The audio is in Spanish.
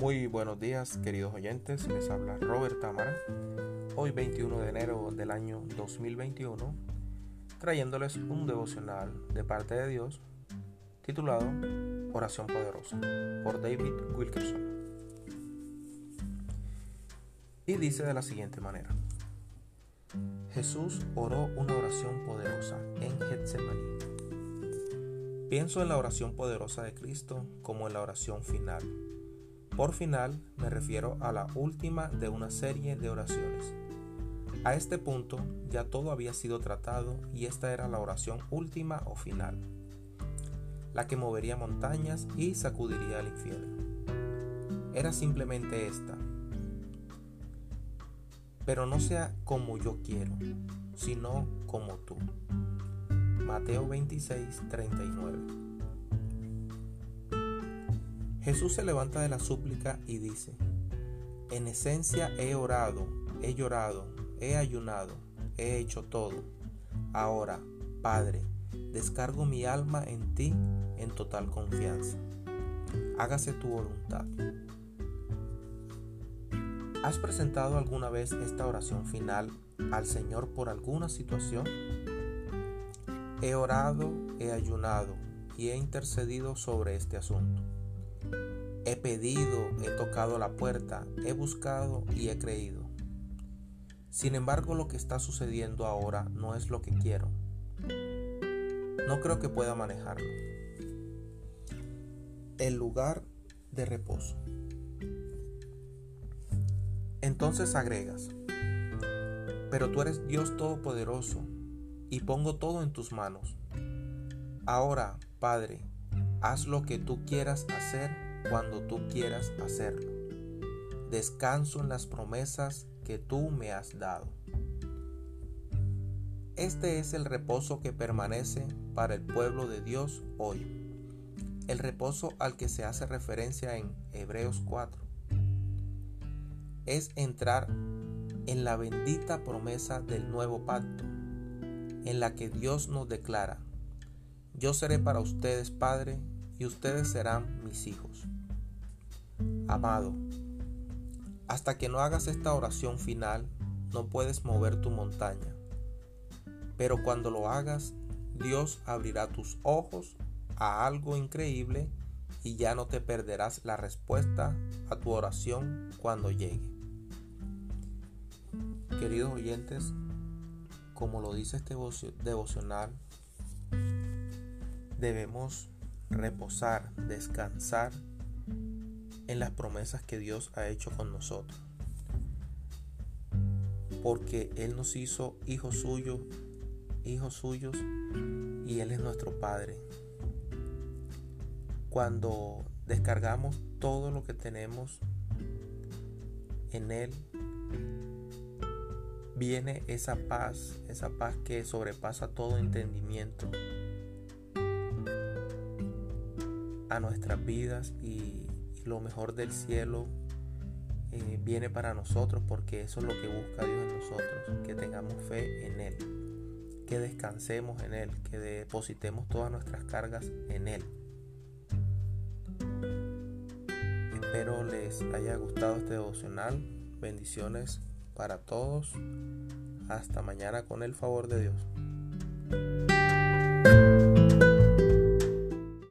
Buenos días queridos oyentes, les habla Robert Tamara, hoy 21 de enero del año 2021, trayéndoles un devocional de parte de Dios titulado Oración Poderosa por David Wilkerson. Y dice de la siguiente manera. Jesús oró una oración poderosa en Getsemaní. Pienso en la oración poderosa de Cristo como en la oración final por final me refiero a la última de una serie de oraciones. A este punto ya todo había sido tratado y esta era la oración última o final, la que movería montañas y sacudiría al infierno. Era simplemente esta. Pero no sea como yo quiero, sino como tú. Mateo 26, 39. Jesús se levanta de la súplica y dice, en esencia he orado, he llorado, he ayunado, he hecho todo. Ahora, Padre, descargo mi alma en ti en total confianza. Hágase tu voluntad. ¿Has presentado alguna vez esta oración final al Señor por alguna situación? He orado, he ayunado y he intercedido sobre este asunto. He pedido, he tocado la puerta, he buscado y he creído. Sin embargo, lo que está sucediendo ahora no es lo que quiero. No creo que pueda manejarlo. El lugar de reposo. Entonces agregas, pero tú eres Dios Todopoderoso y pongo todo en tus manos. Ahora, Padre, haz lo que tú quieras hacer cuando tú quieras hacerlo. Descanso en las promesas que tú me has dado. Este es el reposo que permanece para el pueblo de Dios hoy. El reposo al que se hace referencia en Hebreos 4. Es entrar en la bendita promesa del nuevo pacto, en la que Dios nos declara, yo seré para ustedes Padre y ustedes serán mis hijos. Amado, hasta que no hagas esta oración final, no puedes mover tu montaña. Pero cuando lo hagas, Dios abrirá tus ojos a algo increíble y ya no te perderás la respuesta a tu oración cuando llegue. Queridos oyentes, como lo dice este devocional, debemos reposar, descansar en las promesas que Dios ha hecho con nosotros. Porque Él nos hizo hijos suyos, hijos suyos, y Él es nuestro Padre. Cuando descargamos todo lo que tenemos en Él, viene esa paz, esa paz que sobrepasa todo entendimiento a nuestras vidas y lo mejor del cielo eh, viene para nosotros porque eso es lo que busca Dios en nosotros, que tengamos fe en Él, que descansemos en Él, que depositemos todas nuestras cargas en Él. Espero les haya gustado este devocional. Bendiciones para todos. Hasta mañana con el favor de Dios.